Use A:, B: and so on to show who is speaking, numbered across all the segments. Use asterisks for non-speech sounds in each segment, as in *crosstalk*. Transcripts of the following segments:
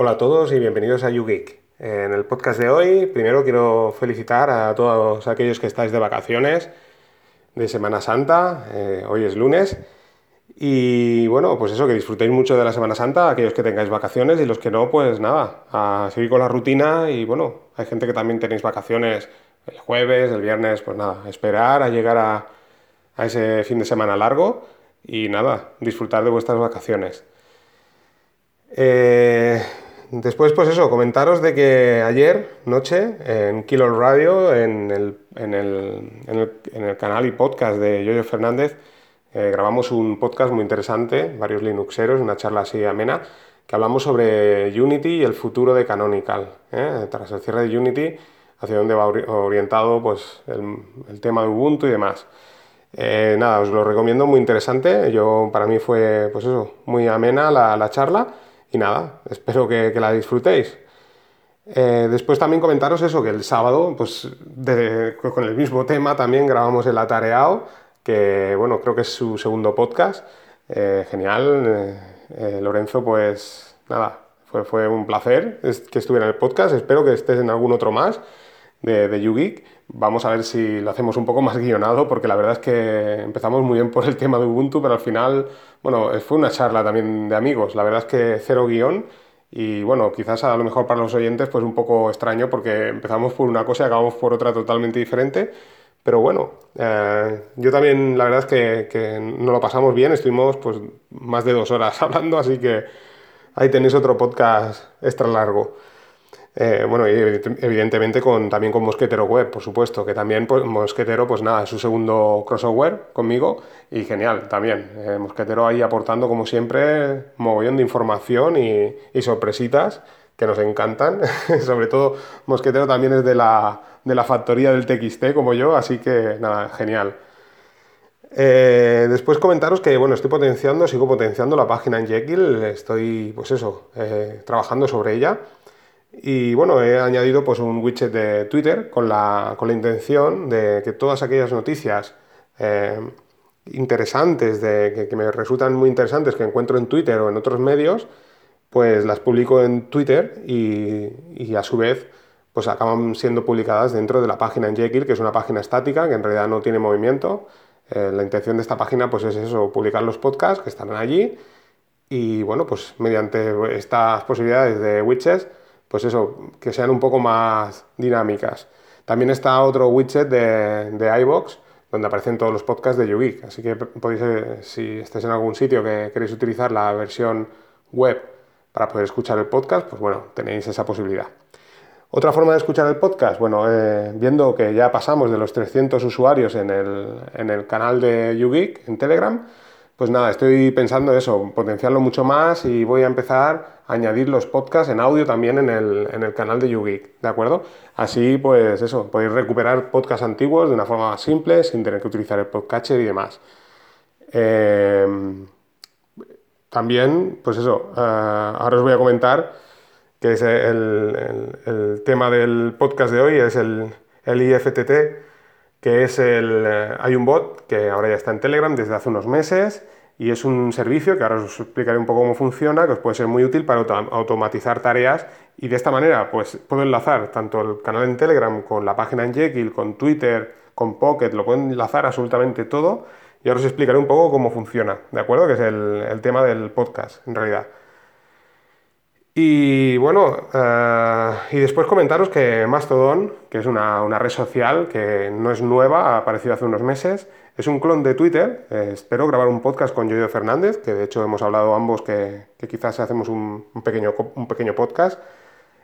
A: Hola a todos y bienvenidos a YouGeek. En el podcast de hoy, primero quiero felicitar a todos aquellos que estáis de vacaciones de Semana Santa. Eh, hoy es lunes. Y bueno, pues eso, que disfrutéis mucho de la Semana Santa, aquellos que tengáis vacaciones y los que no, pues nada, a seguir con la rutina. Y bueno, hay gente que también tenéis vacaciones el jueves, el viernes, pues nada, esperar a llegar a, a ese fin de semana largo y nada, disfrutar de vuestras vacaciones. Eh, Después, pues eso, comentaros de que ayer, noche, en Kilo Radio, en el, en el, en el, canal y podcast de Yoyo Fernández, eh, grabamos un podcast muy interesante, varios Linuxeros, una charla así amena, que hablamos sobre Unity y el futuro de Canonical. ¿eh? Tras el cierre de Unity, hacia dónde va orientado pues, el, tema de Ubuntu y demás. Eh, nada, os lo recomiendo, muy interesante. Yo, para mí fue, pues eso, muy amena la, la charla. Y nada, espero que, la disfrutéis. Eh, después también comentaros eso, que el sábado, pues con el mismo tema también grabamos el Atareado, que bueno, creo que es su segundo podcast. Eh, genial. Eh, Lorenzo, pues nada, fue, fue un placer que estuviera en el podcast. Espero que estés en algún otro más de, de YouGeek. Vamos a ver si lo hacemos un poco más guionado, porque la verdad es que empezamos muy bien por el tema de Ubuntu, pero al final, bueno, fue una charla también de amigos. La verdad es que cero guion. Y bueno, quizás a lo mejor para los oyentes pues un poco extraño porque empezamos por una cosa y acabamos por otra totalmente diferente. Pero bueno, eh, yo también la verdad es que, que no lo pasamos bien, estuvimos pues más de dos horas *laughs* hablando, así que ahí tenéis otro podcast extra largo. Eh, bueno, y evidentemente con, también con Mosquetero Web, por supuesto, que también pues, Mosquetero, pues nada, es su segundo crossover conmigo y genial también. Eh, Mosquetero ahí aportando, como siempre, mogollón de información y, sorpresitas que nos encantan. *laughs* Sobre todo, Mosquetero también es de la, de la factoría del TXT, como yo, así que nada, genial. Eh, después comentaros que, bueno, estoy potenciando, sigo potenciando la página en Jekyll, estoy, pues eso, trabajando sobre ella. Y bueno, he añadido pues un widget de Twitter con la, con la intención de que todas aquellas noticias eh, interesantes, de, que, me resultan muy interesantes, que encuentro en Twitter o en otros medios, pues las publico en Twitter y, y a su vez pues acaban siendo publicadas dentro de la página en Jekyll, que es una página estática, que en realidad no tiene movimiento. Eh, la intención de esta página pues es eso, publicar los podcasts que están allí y bueno, pues mediante estas posibilidades de widgets pues eso, que sean un poco más dinámicas. También está otro widget de, de iBox donde aparecen todos los podcasts de YouGeek. Así que podéis, eh, si estáis en algún sitio que queréis utilizar la versión web para poder escuchar el podcast, pues bueno, tenéis esa posibilidad. Otra forma de escuchar el podcast, bueno, eh, viendo que ya pasamos de los 300 usuarios en el, en el canal de YouGeek en Telegram, pues nada, estoy pensando eso, potenciarlo mucho más y voy a empezar a añadir los podcasts en audio también en el, canal de YouGeek, ¿de acuerdo? Así, pues eso, podéis recuperar podcasts antiguos de una forma simple, sin tener que utilizar el podcatcher y demás. Em, también, pues eso, eh, ahora os voy a comentar que es el, tema del podcast de hoy, es el, el IFTT que es el... Eh, hay un bot que ahora ya está en Telegram desde hace unos meses y es un servicio que ahora os explicaré un poco cómo funciona, que os puede ser muy útil para automatizar tareas y de esta manera pues puedo enlazar tanto el canal en Telegram con la página en Jekyll, con Twitter, con Pocket, lo puedo enlazar absolutamente todo y ahora os explicaré un poco cómo funciona, ¿de acuerdo? Que es el, el tema del podcast en realidad. Y bueno, eh, y después comentaros que Mastodon, que es una, red social que no es nueva, ha aparecido hace unos meses, es un clon de Twitter. Eh, espero grabar un podcast con Yoyo Fernández, que de hecho hemos hablado ambos que, quizás hacemos un, pequeño, un pequeño podcast.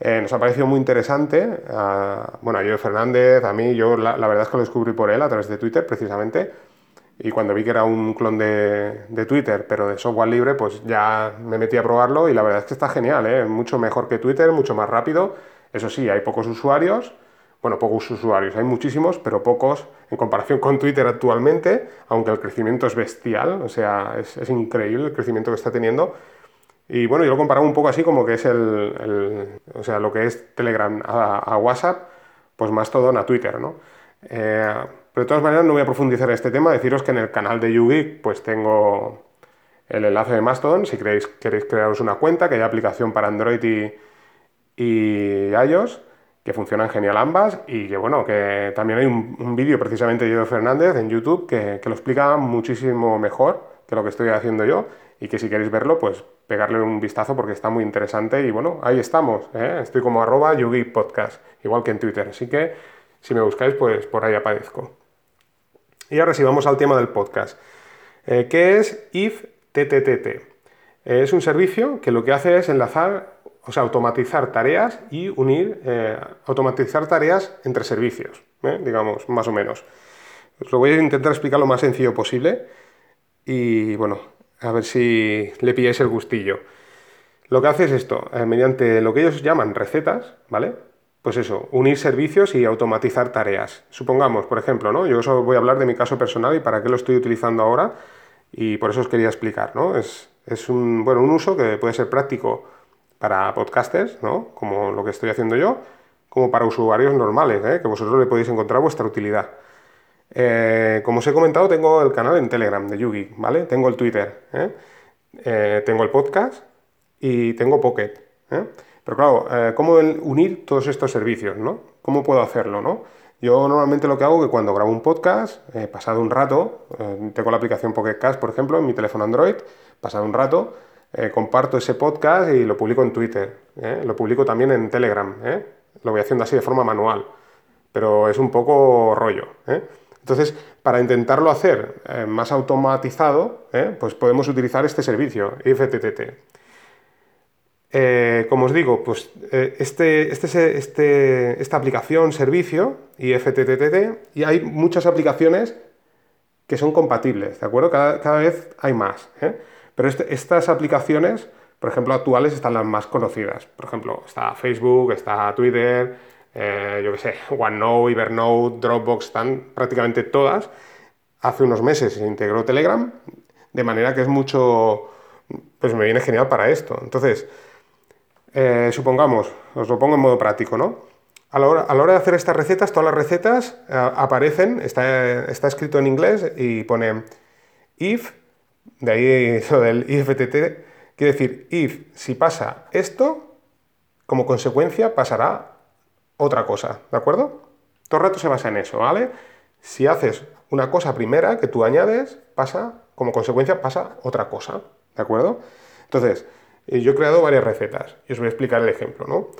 A: Eh, nos ha parecido muy interesante. bueno, a Yoyo Fernández, a mí, yo la verdad es que lo descubrí por él a través de Twitter precisamente y cuando vi que era un clon de, Twitter, pero de software libre, pues ya me metí a probarlo y la verdad es que está genial, ¿eh? mucho mejor que Twitter, mucho más rápido. Eso sí, hay pocos usuarios, bueno, pocos usuarios, hay muchísimos, pero pocos en comparación con Twitter actualmente, aunque el crecimiento es bestial, o sea, es, increíble el crecimiento que está teniendo. Y bueno, yo lo comparaba un poco así como que es el, o sea, lo que es Telegram a, WhatsApp, pues más todo a Twitter, ¿no? Eh, pero de todas maneras no voy a profundizar en este tema, deciros que en el canal de YouGeek pues tengo el enlace de Mastodon si queréis, queréis crearos una cuenta, que hay aplicación para Android y, y iOS, que funcionan genial ambas y que bueno, que también hay un, vídeo precisamente de Diego Fernández en YouTube que, lo explica muchísimo mejor que lo que estoy haciendo yo y que si queréis verlo, pues pegarle un vistazo porque está muy interesante y bueno, ahí estamos, ¿eh? estoy como arroba Yugi Podcast, igual que en Twitter, así que si me buscáis, pues por ahí aparezco. Y ahora sí, vamos al tema del podcast. Eh, ¿Qué es IFTTT? Eh, es un servicio que lo que hace es enlazar, o sea, automatizar tareas y unir, eh, automatizar tareas entre servicios, digamos, más o menos. Os lo voy a intentar explicar lo más sencillo posible y bueno, a ver si le pilláis el gustillo. Lo que hace es esto, mediante lo que ellos llaman recetas, ¿vale? Pues eso, unir servicios y automatizar tareas. Supongamos, por ejemplo, ¿no? Yo solo voy a hablar de mi caso personal y para qué lo estoy utilizando ahora y por eso os quería explicar, ¿no? Es, un, bueno, un uso que puede ser práctico para podcasters, ¿no? Como lo que estoy haciendo yo, como para usuarios normales, ¿eh? que vosotros le podéis encontrar vuestra utilidad. Eh, como os he comentado, tengo el canal en Telegram de Yugi, ¿vale? Tengo el Twitter, ¿eh? tengo el podcast y tengo Pocket. Pero claro, eh, ¿cómo unir todos estos servicios? ¿no? ¿Cómo puedo hacerlo? ¿no? Yo normalmente lo que hago es que cuando grabo un podcast, eh, pasado un rato, eh, tengo la aplicación Pocket Cast, por ejemplo, en mi teléfono Android, pasado un rato, comparto ese podcast y lo publico en Twitter. Lo publico también en Telegram. Lo voy haciendo así de forma manual. Pero es un poco rollo. Entonces, para intentarlo hacer más automatizado, pues podemos utilizar este servicio, IFTTT. Eh, como os digo, pues eh, este, este, este, esta aplicación, servicio, IFTTT, y hay muchas aplicaciones que son compatibles, ¿de acuerdo? Cada, vez hay más. ¿eh? Pero este, estas aplicaciones, por ejemplo, actuales están las más conocidas. Por ejemplo, está Facebook, está Twitter, yo qué sé, OneNote, Evernote, Dropbox, están prácticamente todas. Hace unos meses se integró Telegram, de manera que es mucho, pues me viene genial para esto. Entonces, eh, supongamos, os lo pongo en modo práctico, ¿no? A la, hora, de hacer estas recetas, todas las recetas eh, aparecen, está, escrito en inglés y pone if, de ahí *laughs* eso del IFTT, quiere decir if, si pasa esto, como consecuencia pasará otra cosa, ¿de acuerdo? Todo el rato se basa en eso, ¿vale? Si haces una cosa primera que tú añades, pasa, como consecuencia pasa otra cosa, ¿de acuerdo? Entonces, yo he creado varias recetas y os voy a explicar el ejemplo, ¿no?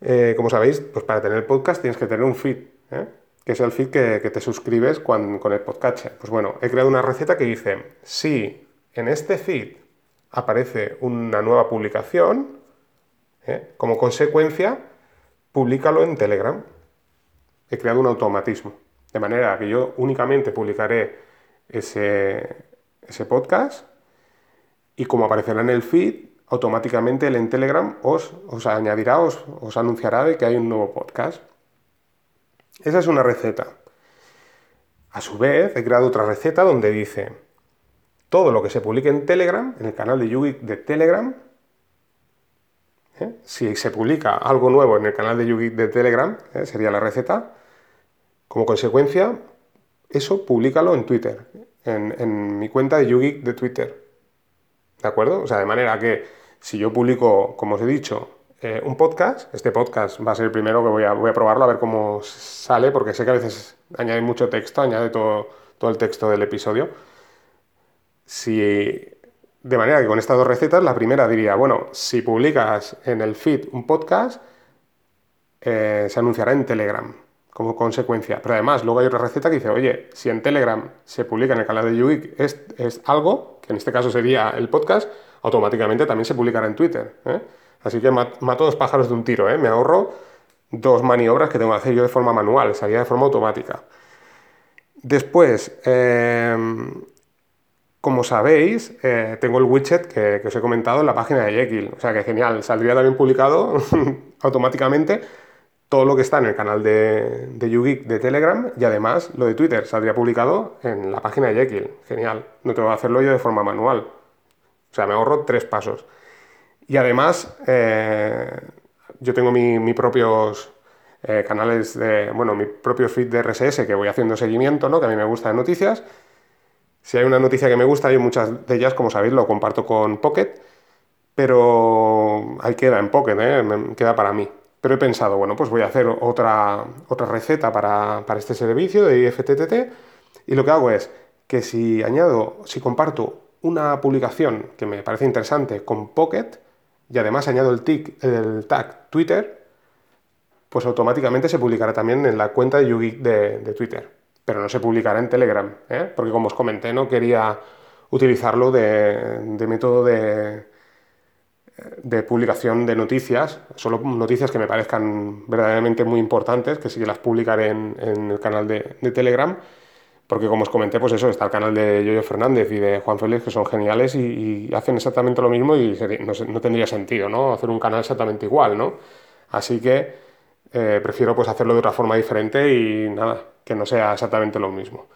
A: Eh, como sabéis, pues para tener el podcast tienes que tener un feed, ¿eh? que es el feed que, te suscribes con el podcast. Pues bueno, he creado una receta que dice, si en este feed aparece una nueva publicación, ¿eh? como consecuencia, públicalo en Telegram. He creado un automatismo, de manera que yo únicamente publicaré ese podcast y como aparecerá en el feed, automáticamente él en Telegram os, os añadirá, os, os anunciará de que hay un nuevo podcast. Esa es una receta. A su vez, he creado otra receta donde dice todo lo que se publique en Telegram, en el canal de Yugi de Telegram, ¿eh? si se publica algo nuevo en el canal de Yugi de Telegram, ¿eh? sería la receta, como consecuencia, eso públicalo en Twitter, en, en mi cuenta de Yugi de Twitter. ¿De acuerdo? O sea, de manera que si yo publico, como os he dicho, eh, un podcast, este podcast va a ser el primero que voy a, voy a probarlo a ver cómo sale, porque sé que a veces añade mucho texto, añade todo, todo el texto del episodio. Si, de manera que con estas dos recetas, la primera diría, bueno, si publicas en el feed un podcast, eh, se anunciará en Telegram como consecuencia. Pero además, luego hay otra receta que dice, oye, si en Telegram se publica en el canal de UIC es, es algo, que en este caso sería el podcast, automáticamente también se publicará en Twitter. ¿eh? Así que mato dos pájaros de un tiro, ¿eh? me ahorro dos maniobras que tengo que hacer yo de forma manual, sería de forma automática. Después, em, como sabéis, eh, tengo el widget que, os he comentado en la página de Jekyll. O sea que genial, saldría también publicado *laughs* automáticamente todo lo que está en el canal de, de YouGeek de Telegram y además lo de Twitter saldría publicado en la página de Jekyll. Genial, no tengo que hacerlo yo de forma manual. O sea, me ahorro tres pasos. Y además, eh, yo tengo mis propios eh, canales de, bueno, mi propio feed de RSS que voy haciendo seguimiento, ¿no? Que a mí me gusta de noticias. Si hay una noticia que me gusta, yo muchas de ellas, como sabéis, lo comparto con Pocket, pero ahí queda en Pocket, ¿eh? me queda para mí. Pero he pensado, bueno, pues voy a hacer otra, otra receta para, para este servicio de IFTTT y lo que hago es que si añado, si comparto una publicación que me parece interesante con Pocket y además añado el, el tag Twitter, pues automáticamente se publicará también en la cuenta de YouGeek de, Twitter. Pero no se publicará en Telegram, ¿eh? porque como os comenté, no quería utilizarlo de, método de, de, publicación de noticias, solo noticias que me parezcan verdaderamente muy importantes, que sí que las publicaré en, el canal de Telegram porque como os comenté, pues eso, está el canal de Yoyo Fernández y de Juan Félix, que son geniales y, hacen exactamente lo mismo y no, tendría sentido, ¿no? Hacer un canal exactamente igual, ¿no? Así que eh, prefiero pues hacerlo de otra forma diferente y nada, que no sea exactamente lo mismo.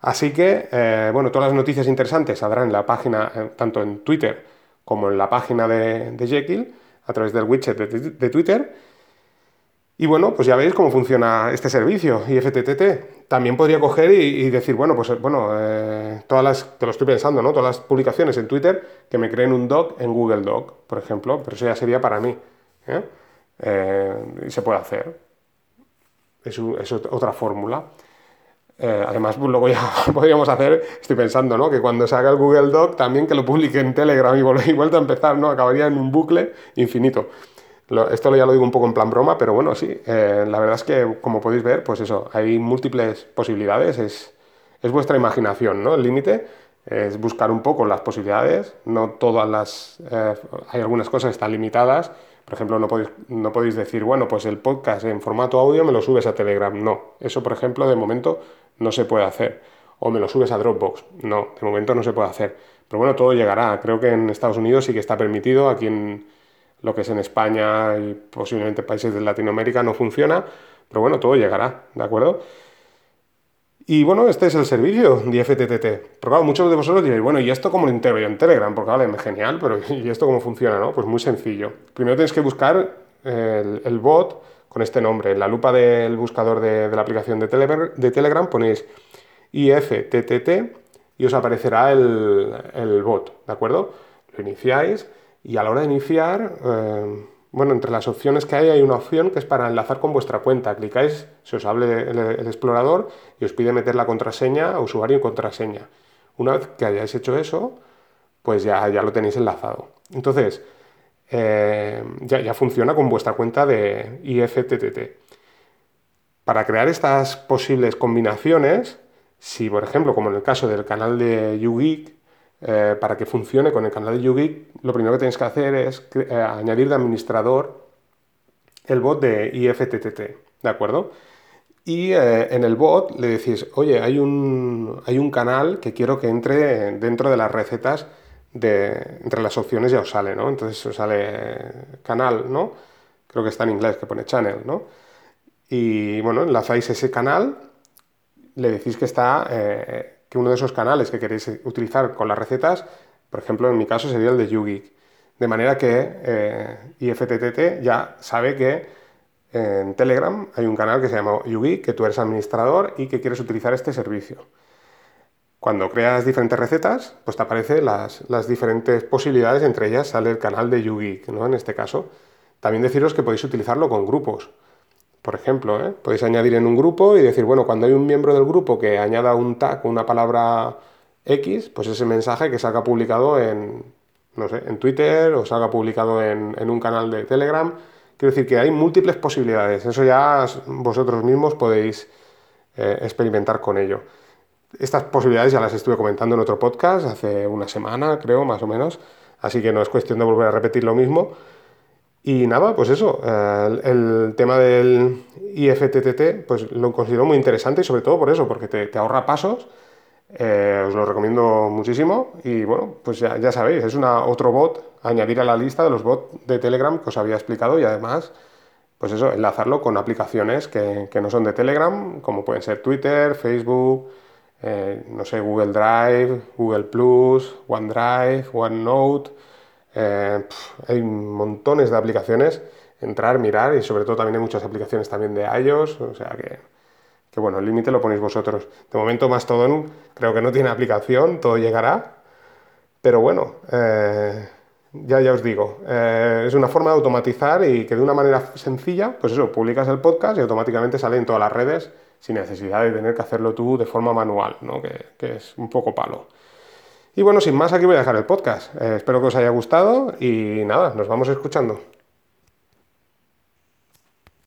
A: Así que, eh, bueno, todas las noticias interesantes saldrán en la página, eh, tanto en Twitter como en la página de, Jekyll, a través del widget de Twitter. Y bueno, pues ya veis cómo funciona este servicio, IFTTT. También podría coger y, decir, bueno, pues bueno, eh, todas las, te lo estoy pensando, ¿no? Todas las publicaciones en Twitter que me creen un doc en Google Doc, por ejemplo, pero eso ya sería para mí. ¿eh? Eh, y se puede hacer. Es, otra fórmula. además, pues luego ya *laughs* podríamos hacer, estoy pensando, ¿no? Que cuando se haga el Google Doc, también que lo publique en Telegram y, y vuelta a empezar, ¿no? Acabaría en un bucle infinito esto ya lo digo un poco en plan broma, pero bueno, sí, eh, la verdad es que como podéis ver, pues eso, hay múltiples posibilidades, es, vuestra imaginación, ¿no? El límite es buscar un poco las posibilidades, no todas las, eh, hay algunas cosas que están limitadas, por ejemplo, no podéis, no podéis decir, bueno, pues el podcast en formato audio me lo subes a Telegram, no, eso por ejemplo de momento no se puede hacer, o me lo subes a Dropbox, no, de momento no se puede hacer, pero bueno, todo llegará, creo que en Estados Unidos sí que está permitido, aquí en lo que es en España y posiblemente países de Latinoamérica no funciona, pero bueno, todo llegará, ¿de acuerdo? Y bueno, este es el servicio de FTTT. Pero claro, muchos de vosotros diréis, bueno, ¿y esto cómo lo integro en Telegram? Porque vale, genial, pero *laughs* ¿y esto cómo funciona? No? Pues muy sencillo. Primero tenéis que buscar el, bot con este nombre. En la lupa del buscador de, la aplicación de, Telegram ponéis IFTTT y os aparecerá el bot, ¿de acuerdo? Lo iniciáis y a la hora de iniciar, eh, bueno, entre las opciones que hay hay una opción que es para enlazar con vuestra cuenta. Clicáis, se os abre el, explorador y os pide meter la contraseña, usuario y contraseña. Una vez que hayáis hecho eso, pues ya, ya lo tenéis enlazado. Entonces, eh, ya, ya, funciona con vuestra cuenta de IFTTT. Para crear estas posibles combinaciones, si por ejemplo, como en el caso del canal de YouGeek, eh, para que funcione con el canal de YouGeek, lo primero que tenéis que hacer es eh, añadir de administrador el bot de IFTTT, ¿de acuerdo? Y eh, en el bot le decís, oye, hay un, hay un canal que quiero que entre dentro de las recetas de, entre las opciones ya os sale, ¿no? Entonces os sale canal, ¿no? Creo que está en inglés, que pone channel, ¿no? Y bueno, enlazáis ese canal, le decís que está que uno de esos canales que queréis utilizar con las recetas, por ejemplo, en mi caso sería el de YouGeek. De manera que eh, IFTTT ya sabe que en Telegram hay un canal que se llama YouGeek, que tú eres administrador y que quieres utilizar este servicio. Cuando creas diferentes recetas, pues te aparecen las, diferentes posibilidades, entre ellas sale el canal de YouGeek, ¿no? En este caso. También deciros que podéis utilizarlo con grupos. Por ejemplo, ¿eh? podéis añadir en un grupo y decir, bueno, cuando hay un miembro del grupo que añada un tag, una palabra X, pues ese mensaje que salga publicado en, no sé, en Twitter o salga publicado en, un canal de Telegram. Quiero decir que hay múltiples posibilidades. Eso ya vosotros mismos podéis eh, experimentar con ello. Estas posibilidades ya las estuve comentando en otro podcast hace una semana, creo, más o menos. Así que no es cuestión de volver a repetir lo mismo. Y nada, pues eso, eh, el, tema del IFTTT, pues lo considero muy interesante y sobre todo por eso, porque te, ahorra pasos, eh, os lo recomiendo muchísimo y bueno, pues ya, sabéis, es una, otro bot, añadir a la lista de los bots de Telegram que os había explicado y además, pues eso, enlazarlo con aplicaciones que, no son de Telegram, como pueden ser Twitter, Facebook, eh, no sé, Google Drive, Google Plus, OneDrive, OneNote eh, hay montones de aplicaciones, entrar, mirar y sobre todo también hay muchas aplicaciones también de iOS, o sea que, que bueno, el límite lo ponéis vosotros. De momento Mastodon creo que no tiene aplicación, todo llegará, pero bueno, eh, ya, ya os digo, eh, es una forma de automatizar y que de una manera sencilla, pues eso, publicas el podcast y automáticamente sale en todas las redes sin necesidad de tener que hacerlo tú de forma manual, ¿no? que, que es un poco palo. Y bueno, sin más, aquí voy a dejar el podcast. Eh, espero que os haya gustado y nada, nos vamos escuchando.